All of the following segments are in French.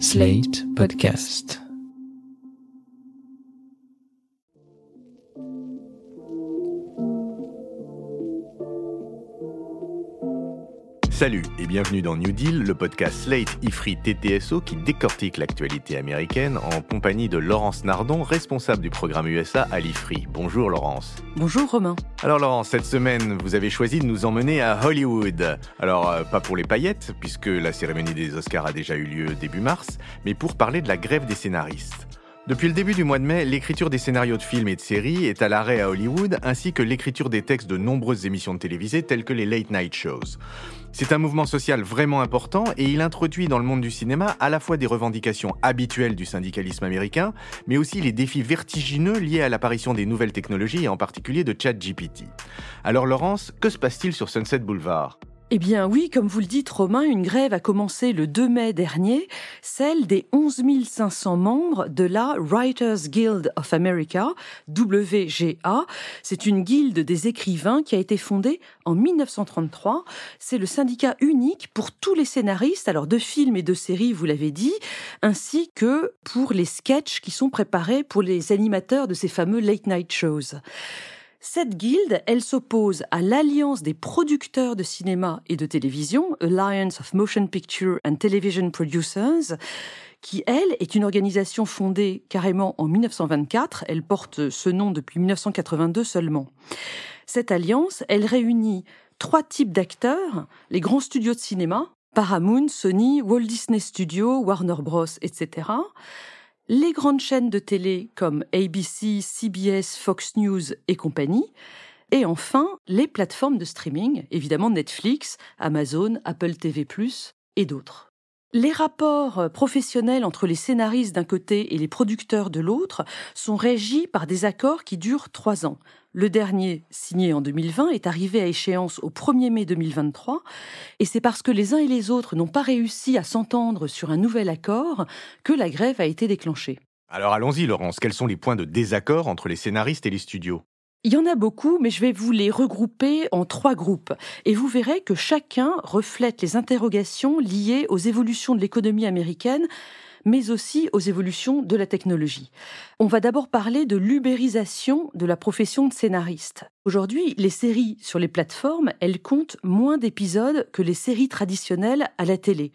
Slate Podcast. Salut et bienvenue dans New Deal, le podcast Slate IFRI TTSO qui décortique l'actualité américaine en compagnie de Laurence Nardon, responsable du programme USA à l'IFRI. Bonjour Laurence. Bonjour Romain. Alors Laurence, cette semaine, vous avez choisi de nous emmener à Hollywood. Alors euh, pas pour les paillettes, puisque la cérémonie des Oscars a déjà eu lieu début mars, mais pour parler de la grève des scénaristes. Depuis le début du mois de mai, l'écriture des scénarios de films et de séries est à l'arrêt à Hollywood, ainsi que l'écriture des textes de nombreuses émissions de télévisées telles que les late night shows. C'est un mouvement social vraiment important et il introduit dans le monde du cinéma à la fois des revendications habituelles du syndicalisme américain, mais aussi les défis vertigineux liés à l'apparition des nouvelles technologies et en particulier de ChatGPT. Alors Laurence, que se passe-t-il sur Sunset Boulevard? Eh bien oui, comme vous le dites Romain, une grève a commencé le 2 mai dernier, celle des 11 500 membres de la Writers Guild of America, WGA. C'est une guilde des écrivains qui a été fondée en 1933. C'est le syndicat unique pour tous les scénaristes, alors de films et de séries, vous l'avez dit, ainsi que pour les sketchs qui sont préparés pour les animateurs de ces fameux late night shows. Cette guilde, elle s'oppose à l'Alliance des producteurs de cinéma et de télévision, Alliance of Motion Picture and Television Producers, qui, elle, est une organisation fondée carrément en 1924. Elle porte ce nom depuis 1982 seulement. Cette alliance, elle réunit trois types d'acteurs, les grands studios de cinéma, Paramount, Sony, Walt Disney Studios, Warner Bros., etc., les grandes chaînes de télé comme ABC, CBS, Fox News et compagnie, et enfin les plateformes de streaming, évidemment Netflix, Amazon, Apple TV ⁇ et d'autres. Les rapports professionnels entre les scénaristes d'un côté et les producteurs de l'autre sont régis par des accords qui durent trois ans. Le dernier, signé en 2020, est arrivé à échéance au 1er mai 2023, et c'est parce que les uns et les autres n'ont pas réussi à s'entendre sur un nouvel accord que la grève a été déclenchée. Alors allons-y Laurence, quels sont les points de désaccord entre les scénaristes et les studios? Il y en a beaucoup, mais je vais vous les regrouper en trois groupes. Et vous verrez que chacun reflète les interrogations liées aux évolutions de l'économie américaine mais aussi aux évolutions de la technologie. On va d'abord parler de l'ubérisation de la profession de scénariste. Aujourd'hui, les séries sur les plateformes, elles comptent moins d'épisodes que les séries traditionnelles à la télé.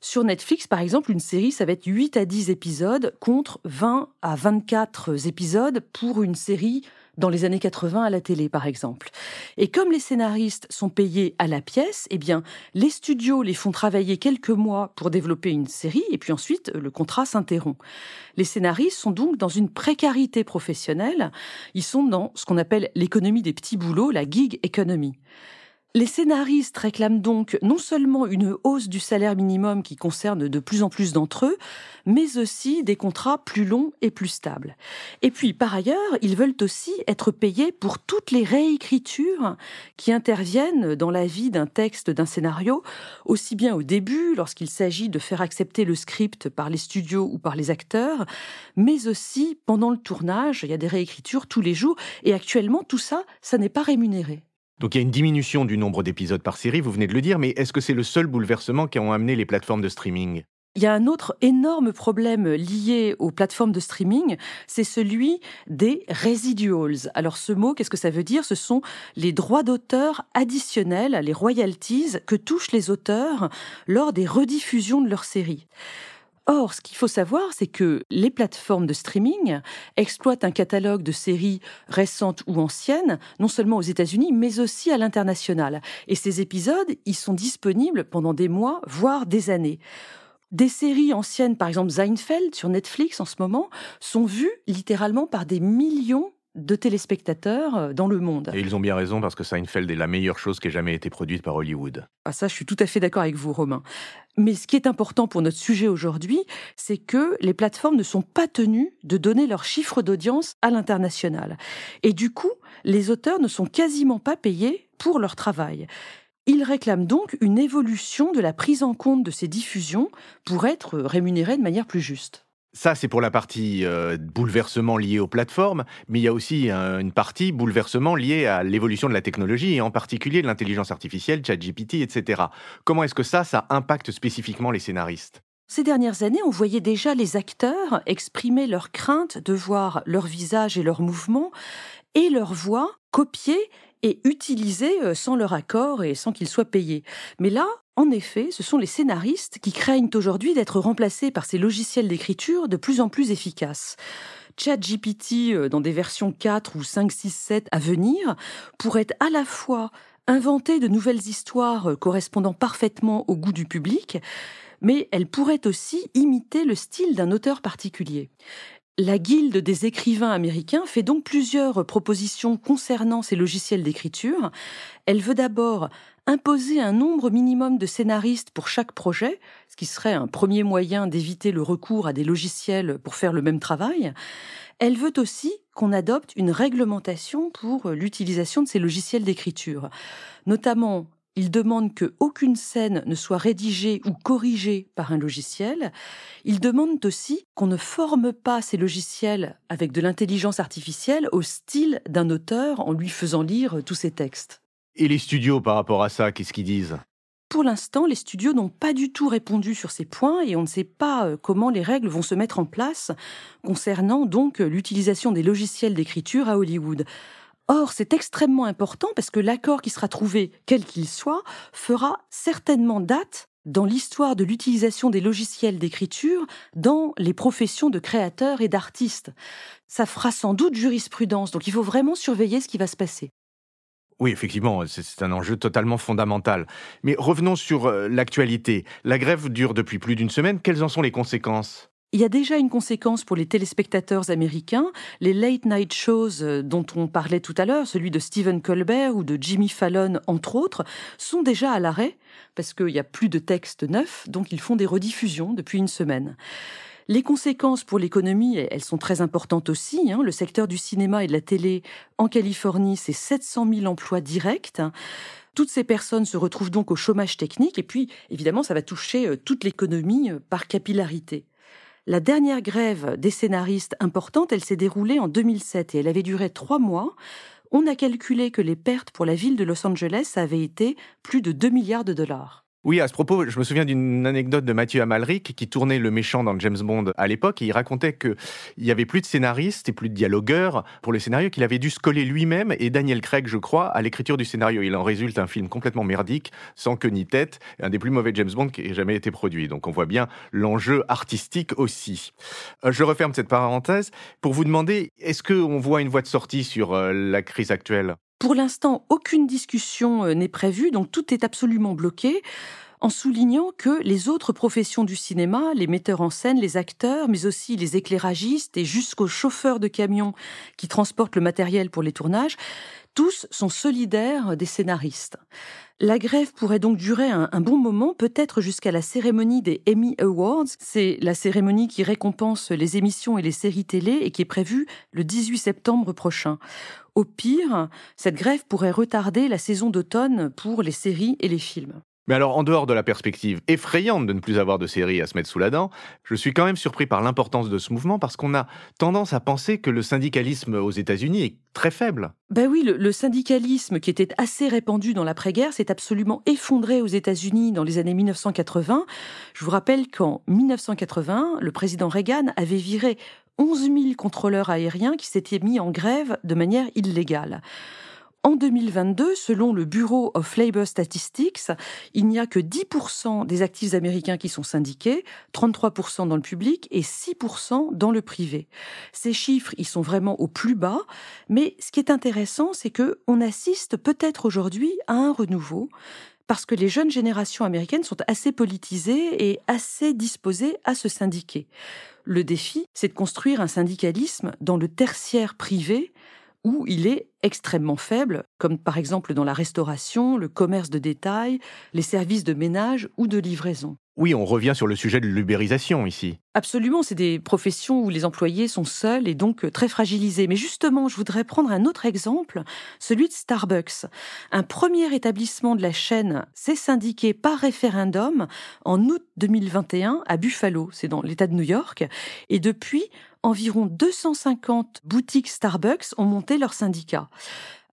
Sur Netflix, par exemple, une série, ça va être 8 à 10 épisodes contre 20 à 24 épisodes pour une série dans les années 80 à la télé, par exemple. Et comme les scénaristes sont payés à la pièce, eh bien, les studios les font travailler quelques mois pour développer une série, et puis ensuite, le contrat s'interrompt. Les scénaristes sont donc dans une précarité professionnelle. Ils sont dans ce qu'on appelle l'économie des petits boulots, la gig economy. Les scénaristes réclament donc non seulement une hausse du salaire minimum qui concerne de plus en plus d'entre eux, mais aussi des contrats plus longs et plus stables. Et puis, par ailleurs, ils veulent aussi être payés pour toutes les réécritures qui interviennent dans la vie d'un texte, d'un scénario, aussi bien au début, lorsqu'il s'agit de faire accepter le script par les studios ou par les acteurs, mais aussi pendant le tournage. Il y a des réécritures tous les jours, et actuellement, tout ça, ça n'est pas rémunéré. Donc il y a une diminution du nombre d'épisodes par série, vous venez de le dire, mais est-ce que c'est le seul bouleversement qui ont amené les plateformes de streaming? Il y a un autre énorme problème lié aux plateformes de streaming, c'est celui des residuals. Alors ce mot, qu'est-ce que ça veut dire? Ce sont les droits d'auteur additionnels, les royalties que touchent les auteurs lors des rediffusions de leurs séries. Or, ce qu'il faut savoir, c'est que les plateformes de streaming exploitent un catalogue de séries récentes ou anciennes, non seulement aux États-Unis, mais aussi à l'international. Et ces épisodes, ils sont disponibles pendant des mois, voire des années. Des séries anciennes, par exemple Seinfeld sur Netflix en ce moment, sont vues littéralement par des millions de téléspectateurs euh, dans le monde. Et ils ont bien raison parce que Seinfeld est la meilleure chose qui ait jamais été produite par Hollywood. Ah ça, je suis tout à fait d'accord avec vous, Romain. Mais ce qui est important pour notre sujet aujourd'hui, c'est que les plateformes ne sont pas tenues de donner leurs chiffres d'audience à l'international. Et du coup, les auteurs ne sont quasiment pas payés pour leur travail. Ils réclament donc une évolution de la prise en compte de ces diffusions pour être rémunérés de manière plus juste. Ça, c'est pour la partie euh, bouleversement lié aux plateformes, mais il y a aussi euh, une partie bouleversement liée à l'évolution de la technologie, et en particulier de l'intelligence artificielle, ChatGPT, etc. Comment est-ce que ça, ça impacte spécifiquement les scénaristes? Ces dernières années, on voyait déjà les acteurs exprimer leur crainte de voir leur visage et leurs mouvements et leur voix copiées et utilisées euh, sans leur accord et sans qu'ils soient payés. Mais là, en effet, ce sont les scénaristes qui craignent aujourd'hui d'être remplacés par ces logiciels d'écriture de plus en plus efficaces. ChatGPT, euh, dans des versions 4 ou 5, 6, 7 à venir, pourrait à la fois inventer de nouvelles histoires euh, correspondant parfaitement au goût du public, mais elle pourrait aussi imiter le style d'un auteur particulier. La Guilde des écrivains américains fait donc plusieurs propositions concernant ces logiciels d'écriture. Elle veut d'abord imposer un nombre minimum de scénaristes pour chaque projet, ce qui serait un premier moyen d'éviter le recours à des logiciels pour faire le même travail. Elle veut aussi qu'on adopte une réglementation pour l'utilisation de ces logiciels d'écriture, notamment il demande qu'aucune scène ne soit rédigée ou corrigée par un logiciel. Il demande aussi qu'on ne forme pas ces logiciels avec de l'intelligence artificielle au style d'un auteur en lui faisant lire tous ses textes. Et les studios par rapport à ça, qu'est-ce qu'ils disent? Pour l'instant, les studios n'ont pas du tout répondu sur ces points et on ne sait pas euh, comment les règles vont se mettre en place concernant donc l'utilisation des logiciels d'écriture à Hollywood. Or, c'est extrêmement important parce que l'accord qui sera trouvé, quel qu'il soit, fera certainement date dans l'histoire de l'utilisation des logiciels d'écriture dans les professions de créateurs et d'artistes. Ça fera sans doute jurisprudence, donc il faut vraiment surveiller ce qui va se passer. Oui, effectivement, c'est un enjeu totalement fondamental. Mais revenons sur euh, l'actualité. La grève dure depuis plus d'une semaine. Quelles en sont les conséquences? Il y a déjà une conséquence pour les téléspectateurs américains. Les late night shows euh, dont on parlait tout à l'heure, celui de Stephen Colbert ou de Jimmy Fallon, entre autres, sont déjà à l'arrêt parce qu'il n'y a plus de texte neuf, donc ils font des rediffusions depuis une semaine. Les conséquences pour l'économie, elles sont très importantes aussi. Hein. Le secteur du cinéma et de la télé en Californie, c'est 700 000 emplois directs. Toutes ces personnes se retrouvent donc au chômage technique et puis, évidemment, ça va toucher euh, toute l'économie euh, par capillarité. La dernière grève des scénaristes importante, elle s'est déroulée en 2007 et elle avait duré trois mois. On a calculé que les pertes pour la ville de Los Angeles avaient été plus de 2 milliards de dollars. Oui, à ce propos, je me souviens d'une anecdote de Mathieu Amalric qui tournait le méchant dans James Bond à l'époque et il racontait qu'il y avait plus de scénaristes et plus de dialogueurs pour le scénario qu'il avait dû se coller lui-même et Daniel Craig, je crois, à l'écriture du scénario. Il en résulte un film complètement merdique, sans queue ni tête, un des plus mauvais James Bond qui ait jamais été produit. Donc on voit bien l'enjeu artistique aussi. Euh, je referme cette parenthèse pour vous demander, est-ce qu'on voit une voie de sortie sur euh, la crise actuelle? Pour l'instant, aucune discussion euh, n'est prévue, donc tout est absolument bloqué en soulignant que les autres professions du cinéma, les metteurs en scène, les acteurs, mais aussi les éclairagistes et jusqu'aux chauffeurs de camions qui transportent le matériel pour les tournages, tous sont solidaires des scénaristes. La grève pourrait donc durer un, bon moment, peut-être jusqu'à la cérémonie des Emmy Awards. C'est la cérémonie qui récompense les émissions et les séries télé et qui est prévue le 18 septembre prochain. Au pire, cette grève pourrait retarder la saison d'automne pour les séries et les films. Mais alors, en dehors de la perspective effrayante de ne plus avoir de séries à se mettre sous la dent, je suis quand même surpris par l'importance de ce mouvement parce qu'on a tendance à penser que le syndicalisme aux États-Unis est très faible. Ben oui, le, syndicalisme qui était assez répandu dans l'après-guerre s'est absolument effondré aux États-Unis dans les années 1980. Je vous rappelle qu'en 1980, le président Reagan avait viré 11 000 contrôleurs aériens qui s'étaient mis en grève de manière illégale. En 2022, selon le Bureau of Labor Statistics, il n'y a que 10% des actifs américains qui sont syndiqués, 33% dans le public et 6% dans le privé. Ces chiffres, ils sont vraiment au plus bas, mais ce qui est intéressant, c'est que on assiste peut-être aujourd'hui à un renouveau parce que les jeunes générations américaines sont assez politisées et assez disposées à se syndiquer. Le défi, c'est de construire un syndicalisme dans le tertiaire privé où il est extrêmement faible, comme par exemple dans la restauration, le commerce de détail, les services de ménage ou de livraison. Oui, on revient sur le sujet de l'ubérisation ici. Absolument, c'est des professions où les employés sont seuls et donc très fragilisés. Mais justement, je voudrais prendre un autre exemple, celui de Starbucks. Un premier établissement de la chaîne s'est syndiqué par référendum en août 2021 à Buffalo, c'est dans l'État de New York. Et depuis, environ 250 boutiques Starbucks ont monté leur syndicat.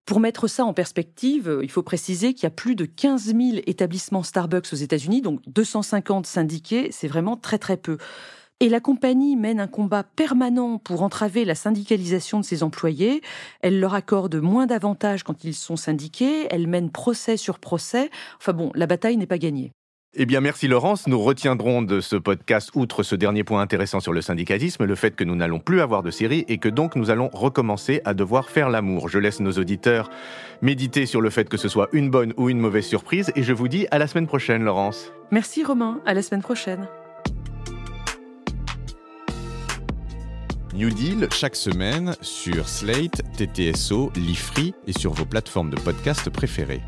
Pour mettre ça en perspective, il faut préciser qu'il y a plus de 15 000 établissements Starbucks aux États-Unis, donc 250 syndiqués, c'est vraiment très très peu. Et la compagnie mène un combat permanent pour entraver la syndicalisation de ses employés. Elle leur accorde moins d'avantages quand ils sont syndiqués. Elle mène procès sur procès. Enfin bon, la bataille n'est pas gagnée. Eh bien, merci Laurence. Nous retiendrons de ce podcast, outre ce dernier point intéressant sur le syndicalisme, le fait que nous n'allons plus avoir de série et que donc nous allons recommencer à devoir faire l'amour. Je laisse nos auditeurs méditer sur le fait que ce soit une bonne ou une mauvaise surprise et je vous dis à la semaine prochaine, Laurence. Merci Romain. À la semaine prochaine. New Deal chaque semaine sur Slate, TTSO, Lifree et sur vos plateformes de podcast préférées.